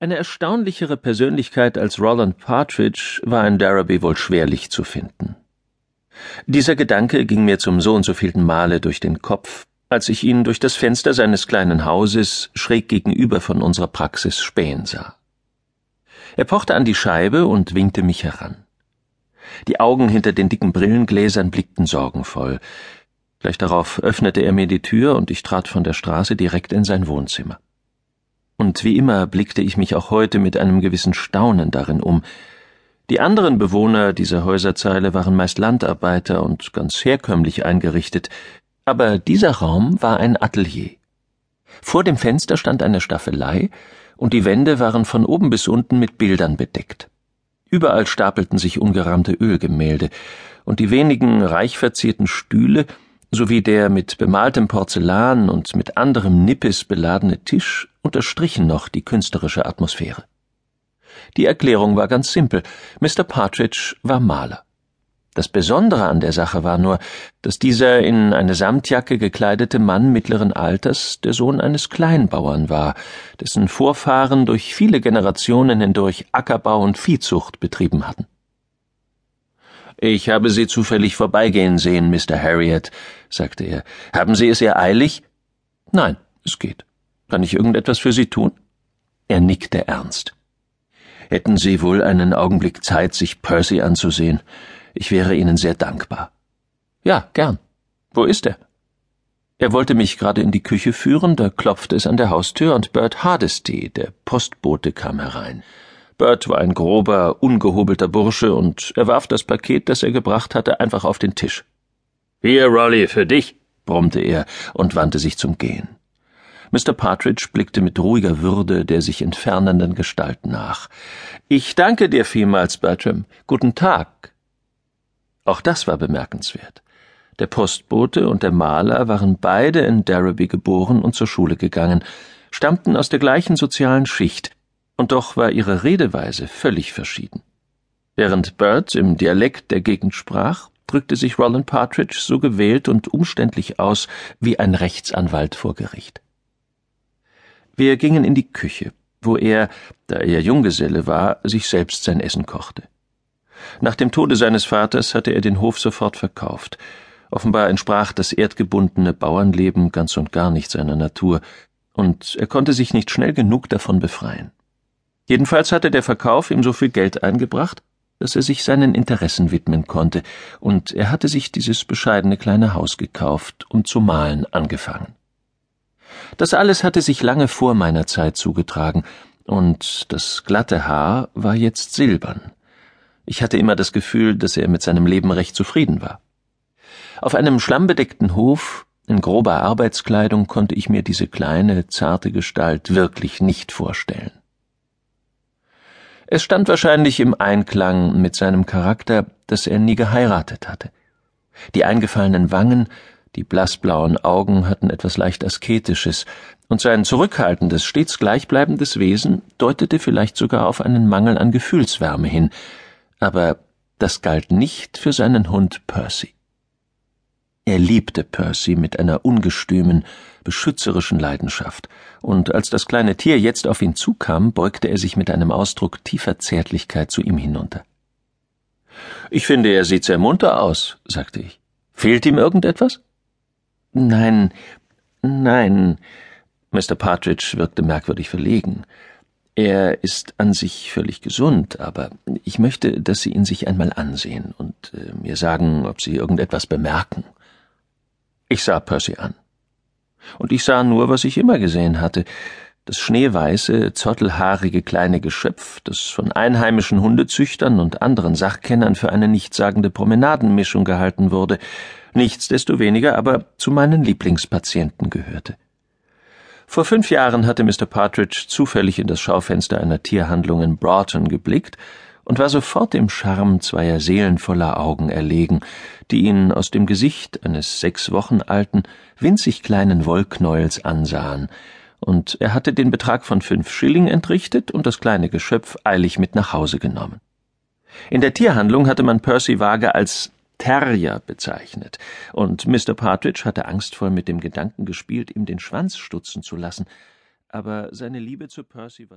Eine erstaunlichere Persönlichkeit als Roland Partridge war in Darrowby wohl schwerlich zu finden. Dieser Gedanke ging mir zum so und so vielten Male durch den Kopf, als ich ihn durch das Fenster seines kleinen Hauses schräg gegenüber von unserer Praxis spähen sah. Er pochte an die Scheibe und winkte mich heran. Die Augen hinter den dicken Brillengläsern blickten sorgenvoll. Gleich darauf öffnete er mir die Tür und ich trat von der Straße direkt in sein Wohnzimmer und wie immer blickte ich mich auch heute mit einem gewissen Staunen darin um. Die anderen Bewohner dieser Häuserzeile waren meist Landarbeiter und ganz herkömmlich eingerichtet, aber dieser Raum war ein Atelier. Vor dem Fenster stand eine Staffelei, und die Wände waren von oben bis unten mit Bildern bedeckt. Überall stapelten sich ungerahmte Ölgemälde, und die wenigen reich verzierten Stühle sowie der mit bemaltem Porzellan und mit anderem Nippes beladene Tisch unterstrichen noch die künstlerische Atmosphäre. Die Erklärung war ganz simpel. Mr. Partridge war Maler. Das Besondere an der Sache war nur, dass dieser in eine Samtjacke gekleidete Mann mittleren Alters der Sohn eines Kleinbauern war, dessen Vorfahren durch viele Generationen hindurch Ackerbau und Viehzucht betrieben hatten. Ich habe Sie zufällig vorbeigehen sehen, Mr. Harriet, sagte er. Haben Sie es ihr eilig? Nein, es geht. Kann ich irgendetwas für Sie tun? Er nickte ernst. Hätten Sie wohl einen Augenblick Zeit, sich Percy anzusehen? Ich wäre Ihnen sehr dankbar. Ja, gern. Wo ist er? Er wollte mich gerade in die Küche führen, da klopfte es an der Haustür und Bert Hardesty, der Postbote, kam herein. Bert war ein grober, ungehobelter Bursche und er warf das Paket, das er gebracht hatte, einfach auf den Tisch. Hier, Rolly, für dich, brummte er und wandte sich zum Gehen. Mr. Partridge blickte mit ruhiger Würde der sich entfernenden Gestalt nach. Ich danke dir vielmals, Bertram. Guten Tag. Auch das war bemerkenswert. Der Postbote und der Maler waren beide in Darrowby geboren und zur Schule gegangen, stammten aus der gleichen sozialen Schicht, und doch war ihre Redeweise völlig verschieden. Während Bert im Dialekt der Gegend sprach, drückte sich Roland Partridge so gewählt und umständlich aus wie ein Rechtsanwalt vor Gericht. Wir gingen in die Küche, wo er, da er Junggeselle war, sich selbst sein Essen kochte. Nach dem Tode seines Vaters hatte er den Hof sofort verkauft. Offenbar entsprach das erdgebundene Bauernleben ganz und gar nicht seiner Natur, und er konnte sich nicht schnell genug davon befreien. Jedenfalls hatte der Verkauf ihm so viel Geld eingebracht, dass er sich seinen Interessen widmen konnte, und er hatte sich dieses bescheidene kleine Haus gekauft und zu malen angefangen. Das alles hatte sich lange vor meiner Zeit zugetragen, und das glatte Haar war jetzt silbern. Ich hatte immer das Gefühl, dass er mit seinem Leben recht zufrieden war. Auf einem schlammbedeckten Hof, in grober Arbeitskleidung, konnte ich mir diese kleine, zarte Gestalt wirklich nicht vorstellen. Es stand wahrscheinlich im Einklang mit seinem Charakter, dass er nie geheiratet hatte. Die eingefallenen Wangen, die blassblauen Augen hatten etwas leicht Asketisches, und sein zurückhaltendes, stets gleichbleibendes Wesen deutete vielleicht sogar auf einen Mangel an Gefühlswärme hin, aber das galt nicht für seinen Hund Percy. Er liebte Percy mit einer ungestümen, beschützerischen Leidenschaft, und als das kleine Tier jetzt auf ihn zukam, beugte er sich mit einem Ausdruck tiefer Zärtlichkeit zu ihm hinunter. Ich finde, er sieht sehr munter aus, sagte ich. Fehlt ihm irgendetwas? Nein, nein. Mr. Partridge wirkte merkwürdig verlegen. Er ist an sich völlig gesund, aber ich möchte, dass Sie ihn sich einmal ansehen und äh, mir sagen, ob Sie irgendetwas bemerken. Ich sah Percy an. Und ich sah nur, was ich immer gesehen hatte, das schneeweiße, zottelhaarige kleine Geschöpf, das von einheimischen Hundezüchtern und anderen Sachkennern für eine nichtssagende Promenadenmischung gehalten wurde, nichtsdestoweniger aber zu meinen Lieblingspatienten gehörte. Vor fünf Jahren hatte Mr. Partridge zufällig in das Schaufenster einer Tierhandlung in Broughton geblickt und war sofort dem Charme zweier seelenvoller Augen erlegen, die ihn aus dem Gesicht eines sechs Wochen alten, winzig kleinen Wollknäuels ansahen, und er hatte den Betrag von fünf Schilling entrichtet und das kleine Geschöpf eilig mit nach Hause genommen. In der Tierhandlung hatte man Percy vage als Terrier bezeichnet, und Mr. Partridge hatte angstvoll mit dem Gedanken gespielt, ihm den Schwanz stutzen zu lassen, aber seine Liebe zu Percy war so